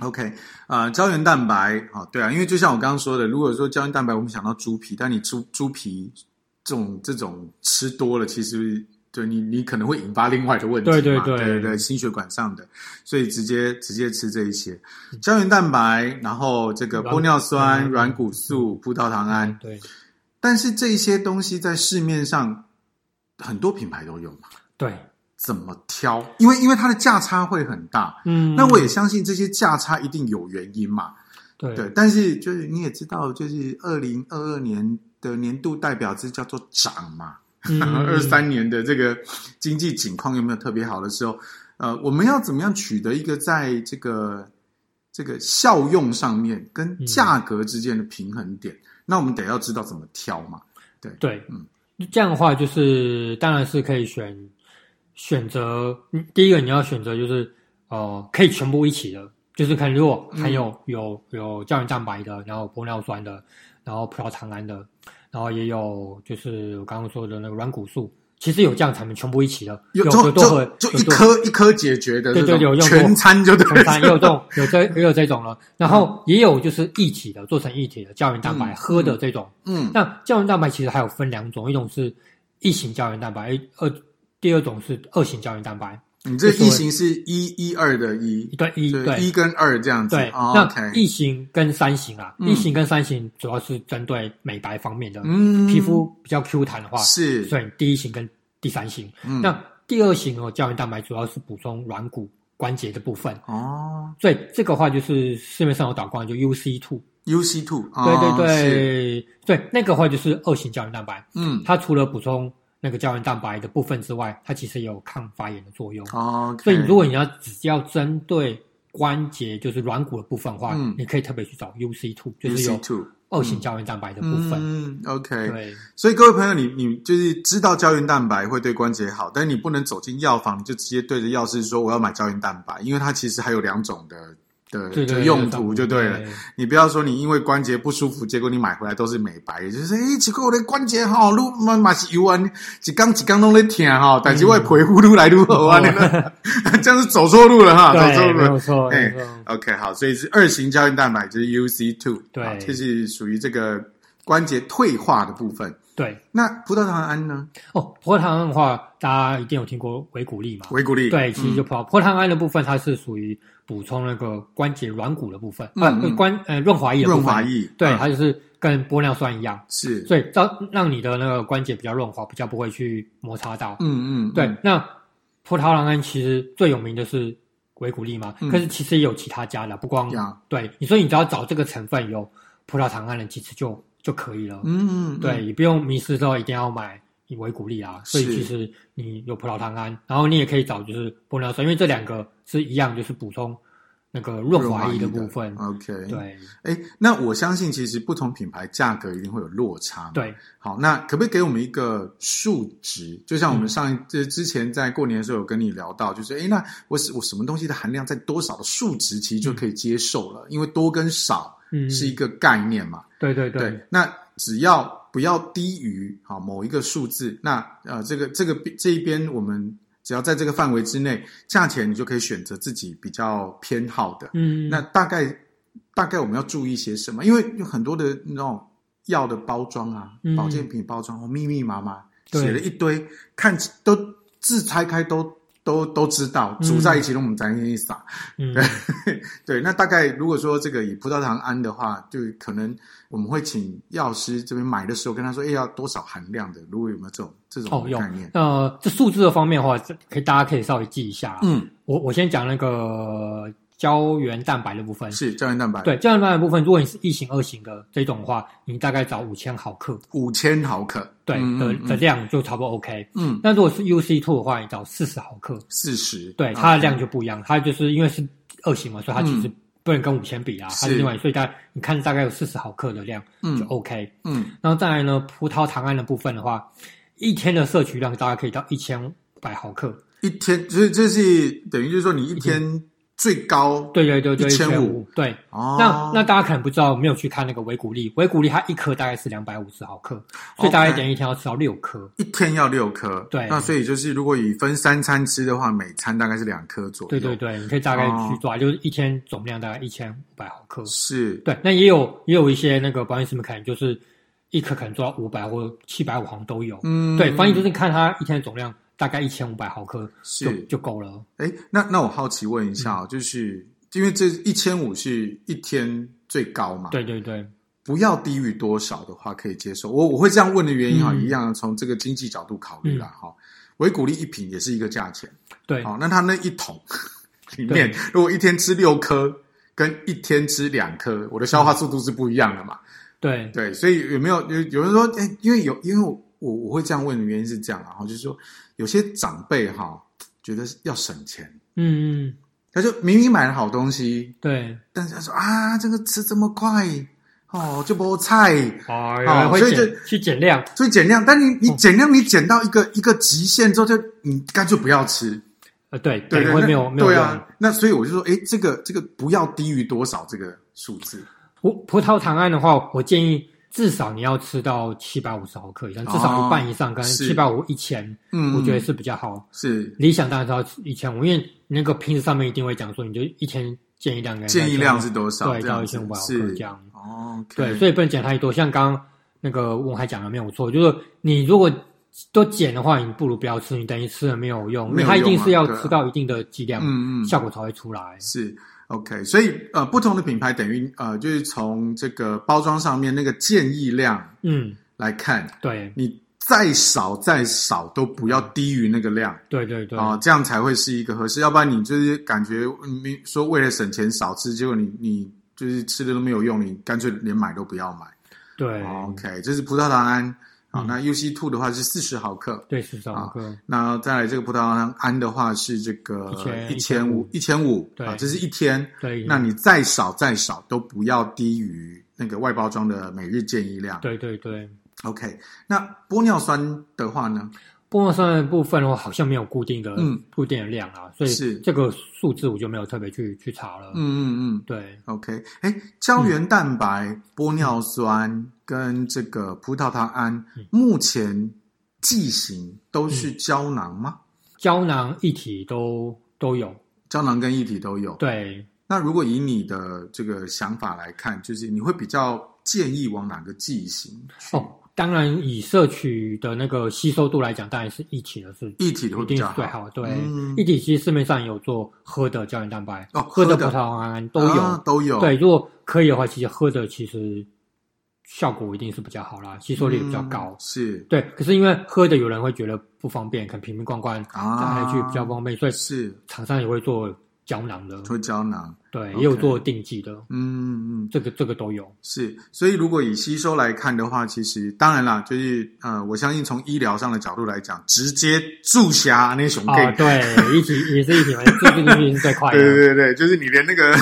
OK，呃，胶原蛋白，啊、哦，对啊，因为就像我刚刚说的，如果说胶原蛋白，我们想到猪皮，但你猪猪皮这种这种吃多了，其实对你你可能会引发另外的问题，对对对对对对，心血管上的，所以直接直接吃这一些胶原蛋白，然后这个玻尿酸、软骨素、葡萄糖胺，对。但是这些东西在市面上很多品牌都有嘛？对，怎么挑？因为因为它的价差会很大，嗯，那我也相信这些价差一定有原因嘛。对，对，但是就是你也知道，就是二零二二年的年度代表字叫做涨嘛，二三、嗯、年的这个经济景况有没有特别好的时候？呃，我们要怎么样取得一个在这个这个效用上面跟价格之间的平衡点？嗯那我们得要知道怎么挑嘛，对对，嗯，这样的话就是当然是可以选选择，第一个你要选择就是呃可以全部一起的，就是看如果含有、嗯、有有胶原蛋白的，然后玻尿酸的，然后葡萄糖胺的，然后也有就是我刚刚说的那个软骨素。其实有这样产品全部一起的，有就就就一颗一颗解决的，对对，有用全餐就对，全餐也有这种，有这也有这种了。然后也有就是一体的，做成一体的胶原蛋白喝的这种。嗯，那胶原蛋白其实还有分两种，一种是异型胶原蛋白，二第二种是二型胶原蛋白。你这一型是一一二的一，对一对。一跟二这样子。对，那一型跟三型啊，一型跟三型主要是针对美白方面的，嗯，皮肤比较 Q 弹的话，是，所以第一型跟第三型。那第二型哦，胶原蛋白主要是补充软骨关节的部分。哦，所以这个话就是市面上有导光，就 UC two，UC two，对对对，对那个话就是二型胶原蛋白，嗯，它除了补充。那个胶原蛋白的部分之外，它其实有抗发炎的作用。哦.所以如果你要只要针对关节，就是软骨的部分的话，嗯，你可以特别去找 UC two，就是有二型胶原蛋白的部分。嗯，OK。对，所以各位朋友，你你就是知道胶原蛋白会对关节好，但是你不能走进药房就直接对着药师说我要买胶原蛋白，因为它其实还有两种的。的的用途就对了，你不要说你因为关节不舒服，结果你买回来都是美白，也就是哎，奇怪我的关节哈，撸嘛嘛是油啊，几缸几缸都在疼哈，但是我皮肤撸来撸好啊，那个 这样是走错路了哈，走错路了，没有错，哎，OK 好，所以是二型胶原蛋白就是 UC two，对，这是属于这个关节退化的部分。对，那葡萄糖胺呢？哦，葡萄糖胺的话，大家一定有听过维骨力嘛？维骨力，对，其实就葡萄糖胺的部分，它是属于补充那个关节软骨的部分，啊，关呃润滑液的部分。润滑液，对，它就是跟玻尿酸一样，是，所以让让你的那个关节比较润滑，比较不会去摩擦到。嗯嗯，对。那葡萄糖胺其实最有名的是维骨力嘛，可是其实也有其他家的，不光对，你说你只要找这个成分有葡萄糖胺的，其实就。就可以了，嗯，对，嗯、你不用迷失之后一定要买维骨力啊，所以其实你有葡萄糖胺，然后你也可以找就是玻尿酸，因为这两个是一样，就是补充那个润滑液的部分。OK，对，哎，那我相信其实不同品牌价格一定会有落差。对，好，那可不可以给我们一个数值？就像我们上一这、嗯、之前在过年的时候有跟你聊到，就是哎，那我我什么东西的含量在多少的数值，其实就可以接受了，嗯、因为多跟少。嗯，是一个概念嘛？对对对，对。那只要不要低于好某一个数字，那呃，这个这个这一边，我们只要在这个范围之内，价钱你就可以选择自己比较偏好的。嗯，那大概大概我们要注意些什么？因为有很多的那种药的包装啊，嗯、保健品包装，哦，密密麻麻写了一堆，看都字拆开都。都都知道，煮在一起，我们再一撒。嗯，对 对。那大概如果说这个以葡萄糖胺的话，就可能我们会请药师这边买的时候跟他说，哎，要多少含量的？如果有没有这种这种概念？哦、呃，这数字的方面的话，可以大家可以稍微记一下。嗯，我我先讲那个。胶原蛋白的部分。是胶原蛋白，对胶原蛋白的部分，如果你是一型、二型的这种的话，你大概找五千毫克，五千毫克，对的的量就差不多 OK。嗯，那如果是 UC two 的话，你找四十毫克，四十，对它的量就不一样，它就是因为是二型嘛，所以它其实不能跟五千比啊，它是另外，所以大你看大概有四十毫克的量就 OK。嗯，然后再来呢，葡萄糖胺的部分的话，一天的摄取量大概可以到一千五百毫克，一天，所以这是等于就是说你一天。最高对对对对一千五对。哦，那那大家可能不知道，没有去看那个维骨力，维骨力它一颗大概是两百五十毫克，所以大概一点一天要吃到六颗，一天要六颗，对，那所以就是如果以分三餐吃的话，每餐大概是两颗左右，对对对，你可以大概去抓，就是一天总量大概一千五百毫克，是，对，那也有也有一些那个保健师们可能就是一颗可能做到五百或七百五毫都有。嗯，对，反正就是看它一天的总量大概一千五百毫克就是就够了。哎，那那我好奇问一下，嗯、就是因为这一千五是一天最高嘛？对对对，不要低于多少的话可以接受。我我会这样问的原因哈，嗯、一样从这个经济角度考虑了哈。维、嗯、骨力一瓶也是一个价钱，对，好，那它那一桶 里面如果一天吃六颗。跟一天吃两颗，我的消化速度是不一样的嘛？对对，所以有没有有有人说，哎，因为有因为我我我会这样问的原因是这样啊，就是说有些长辈哈觉得要省钱，嗯嗯，他就明明买了好东西，对，但是他说啊，这个吃这么快哦，就不菜，哦，所以就去减量，所以减量，但你你减量，你减到一个一个极限之后，就你干脆不要吃。呃，对对对，没有没有对啊，那所以我就说，哎，这个这个不要低于多少这个数字？葡葡萄糖胺的话，我建议至少你要吃到七百五十毫克以上，至少一半以上，跟七百五一千，嗯，我觉得是比较好。是理想当然是要一千五，因为那个瓶子上面一定会讲说，你就一天建议量，建议量是多少？对，到一千五百毫克这样。哦，对，所以不能减太多。像刚刚那个我还讲的没有错，就是你如果。都减的话，你不如不要吃，你等于吃了没有用，因为它一定是要吃到一定的剂量，嗯嗯，效果才会出来。是 OK，所以呃，不同的品牌等于呃，就是从这个包装上面那个建议量，嗯，来看，对，你再少再少都不要低于那个量，对对对，啊，这样才会是一个合适，要不然你就是感觉你说为了省钱少吃，结果你你就是吃的都没有用，你干脆连买都不要买。对，OK，这是葡萄糖胺。好，那 UC two 的话是四十毫克，对，四十毫克。那再来这个葡萄糖胺的话是这个一千五，一千五，对，这是一天。对，那你再少再少都不要低于那个外包装的每日建议量。对对对。OK，那玻尿酸的话呢？玻尿酸的部分的话，好像没有固定的，嗯，固定的量啊，所以是这个数字我就没有特别去去查了。嗯嗯嗯，对，OK，哎，胶原蛋白、玻尿酸跟这个葡萄糖胺，目前剂型都是胶囊吗？胶囊一体都都有，胶囊跟一体都有。对，那如果以你的这个想法来看，就是你会比较建议往哪个剂型去？哦。当然，以摄取的那个吸收度来讲，当然是一体的是一体的会比较好。最好。对，嗯、一体其实市面上有做喝的胶原蛋白，哦，喝的葡萄糖胺都有、啊、都有。对，如果可以的话，其实喝的其实效果一定是比较好啦，吸收率也比较高。嗯、是对，可是因为喝的有人会觉得不方便，可能瓶瓶罐罐带回去比较方便，所以是厂商也会做。胶囊的，做胶囊，对，也有做定剂的，嗯嗯，这个这个都有。是，所以如果以吸收来看的话，其实当然啦，就是呃，我相信从医疗上的角度来讲，直接注下那熊，啊，对，一体也是一体嘛，注进去是最快的。对对对，就是你连那个。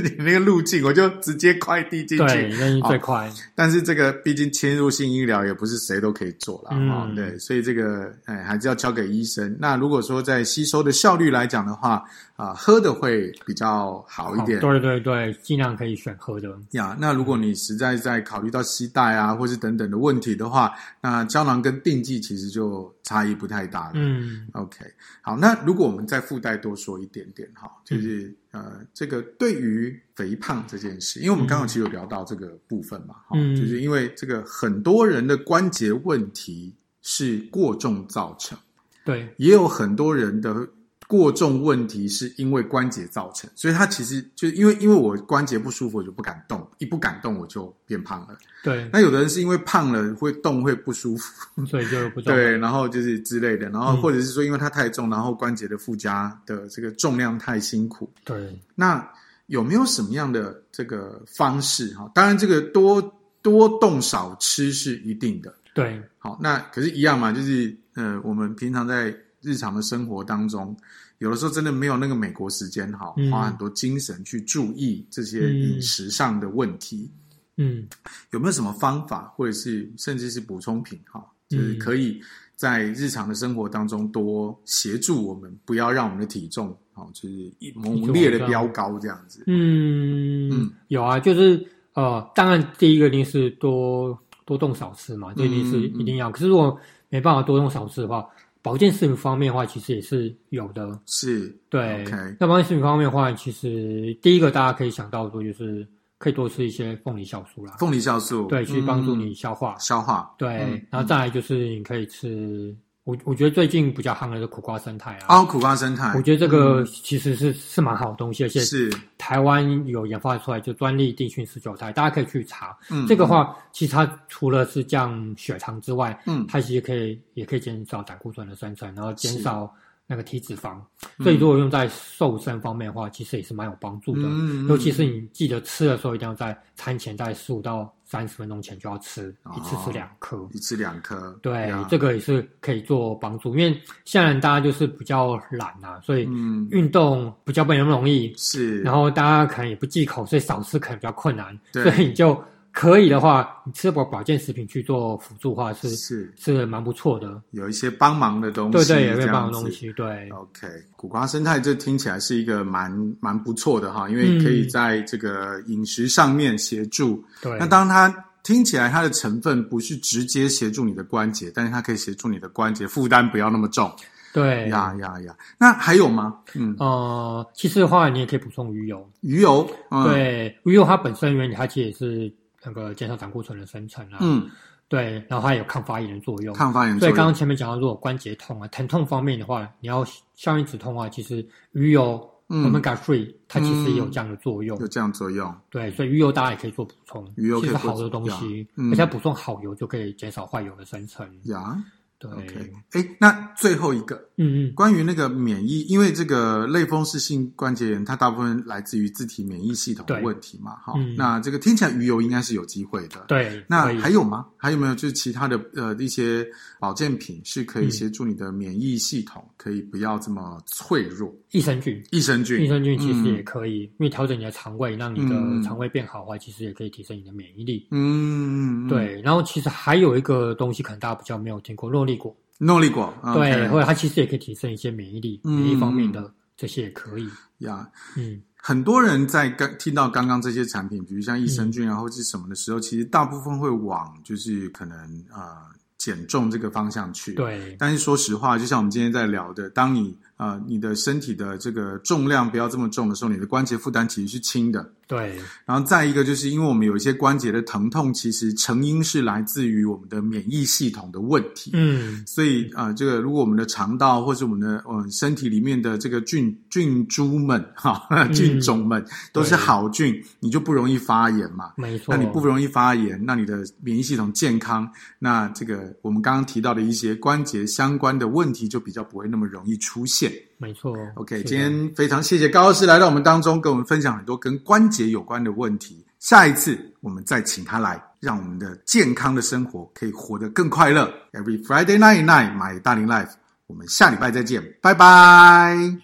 你那个路径，我就直接快递进去，对，那是最快。但是这个毕竟侵入性医疗也不是谁都可以做了啊，嗯、对，所以这个哎还是要交给医生。那如果说在吸收的效率来讲的话，啊，喝的会比较好一点。对对对，尽量可以选喝的呀。那如果你实在在考虑到吸带啊，或是等等的问题的话，那胶囊跟定剂其实就差异不太大了。嗯，OK，好，那如果我们再附带多说一点点哈，就是。嗯呃，这个对于肥胖这件事，因为我们刚刚其实有聊到这个部分嘛，哈、嗯，就是因为这个很多人的关节问题是过重造成，对，也有很多人的。过重问题是因为关节造成，所以它其实就因为因为我关节不舒服，我就不敢动，一不敢动我就变胖了。对，那有的人是因为胖了会动会不舒服，所以就不 动。对，然后就是之类的，然后或者是说因为它太重，然后关节的附加的这个重量太辛苦。对，那有没有什么样的这个方式？哈，当然这个多多动少吃是一定的。对，好，那可是一样嘛，就是呃，我们平常在。日常的生活当中，有的时候真的没有那个美国时间哈，花很多精神去注意这些饮食上的问题。嗯，有没有什么方法，或者是甚至是补充品哈，就是可以在日常的生活当中多协助我们，不要让我们的体重啊，就是猛烈的飙高这样子。嗯嗯，有啊，就是呃，当然第一个一定是多多动少吃嘛，这一定是一定要。可是如果没办法多动少吃的话，保健食品方面的话，其实也是有的。是，对。Okay. 那保健食品方面的话，其实第一个大家可以想到说，就是可以多吃一些凤梨酵素啦。凤梨酵素，对，去帮助你消化。消化，对。然后再来就是你可以吃。我我觉得最近比较夯的是苦瓜生态啊，哦，苦瓜生态，我觉得这个其实是、嗯、是蛮好的东西，而且是台湾有研发出来就专利定训十九肽，大家可以去查。嗯，这个话其实它除了是降血糖之外，嗯，它其实可以也可以减少胆固醇的生成，然后减少那个体脂肪。所以如果用在瘦身方面的话，其实也是蛮有帮助的。嗯，尤其是你记得吃的时候，一定要在餐前大概十五到。三十分钟前就要吃，哦、一次吃两颗，一次两颗。对，这个也是可以做帮助，因为现在大家就是比较懒啊，所以运动比较不那么容易。是，然后大家可能也不忌口，所以少吃可能比较困难。对，所以你就。可以的话，你吃保保健食品去做辅助的话是，是是是蛮不错的，有一些帮忙的东西，对对，有一些帮忙的东西，对。OK，苦瓜生态这听起来是一个蛮蛮不错的哈，因为可以在这个饮食上面协助。对、嗯，那当它听起来它的成分不是直接协助你的关节，但是它可以协助你的关节负担不要那么重。对，呀呀呀，那还有吗？嗯呃，其实的话你也可以补充鱼油，鱼油，嗯、对，鱼油它本身原理它其实也是。那个减少胆固醇的生成啊，嗯，对，然后它有抗发炎的作用，抗发炎。所以刚刚前面讲到，如果关节痛啊、疼痛方面的话，你要消炎止痛的话，其实鱼油、嗯、Omega Three 它其实也有这样的作用，有这样作用。对，所以鱼油大家也可以做补充，鱼油其实好的东西，而且补充好油就可以减少坏油的生成。呀。对，OK，哎，那最后一个，嗯嗯，关于那个免疫，因为这个类风湿性关节炎，它大部分来自于自体免疫系统的问题嘛，哈、嗯，那这个听起来鱼油应该是有机会的，对，那还有吗？还有没有就是其他的呃一些保健品是可以协助你的免疫系统，可以不要这么脆弱？益生菌，益生菌，益生菌其实也可以，嗯、因为调整你的肠胃，让你的肠胃变好的话，其实也可以提升你的免疫力。嗯，对，然后其实还有一个东西，可能大家比较没有听过，诺丽果。诺丽果，对、或者它其实也可以提升一些免疫力，嗯、免疫方面的这些也可以。呀，嗯，很多人在刚听到刚刚这些产品，比如像益生菌啊，或者是什么的时候，嗯、其实大部分会往就是可能啊、呃、减重这个方向去。对，但是说实话，就像我们今天在聊的，当你啊、呃、你的身体的这个重量不要这么重的时候，你的关节负担其实是轻的。对，然后再一个，就是因为我们有一些关节的疼痛，其实成因是来自于我们的免疫系统的问题。嗯，所以啊、呃，这个如果我们的肠道或是我们的呃身体里面的这个菌菌株们 哈、嗯、菌种们都是好菌，你就不容易发炎嘛。没错，那你不容易发炎，那你的免疫系统健康，那这个我们刚刚提到的一些关节相关的问题就比较不会那么容易出现。没错，OK，今天非常谢谢高老师来到我们当中，跟我们分享很多跟关节有关的问题。下一次我们再请他来，让我们的健康的生活可以活得更快乐。Every Friday night night，my Darling Life，我们下礼拜再见，拜拜。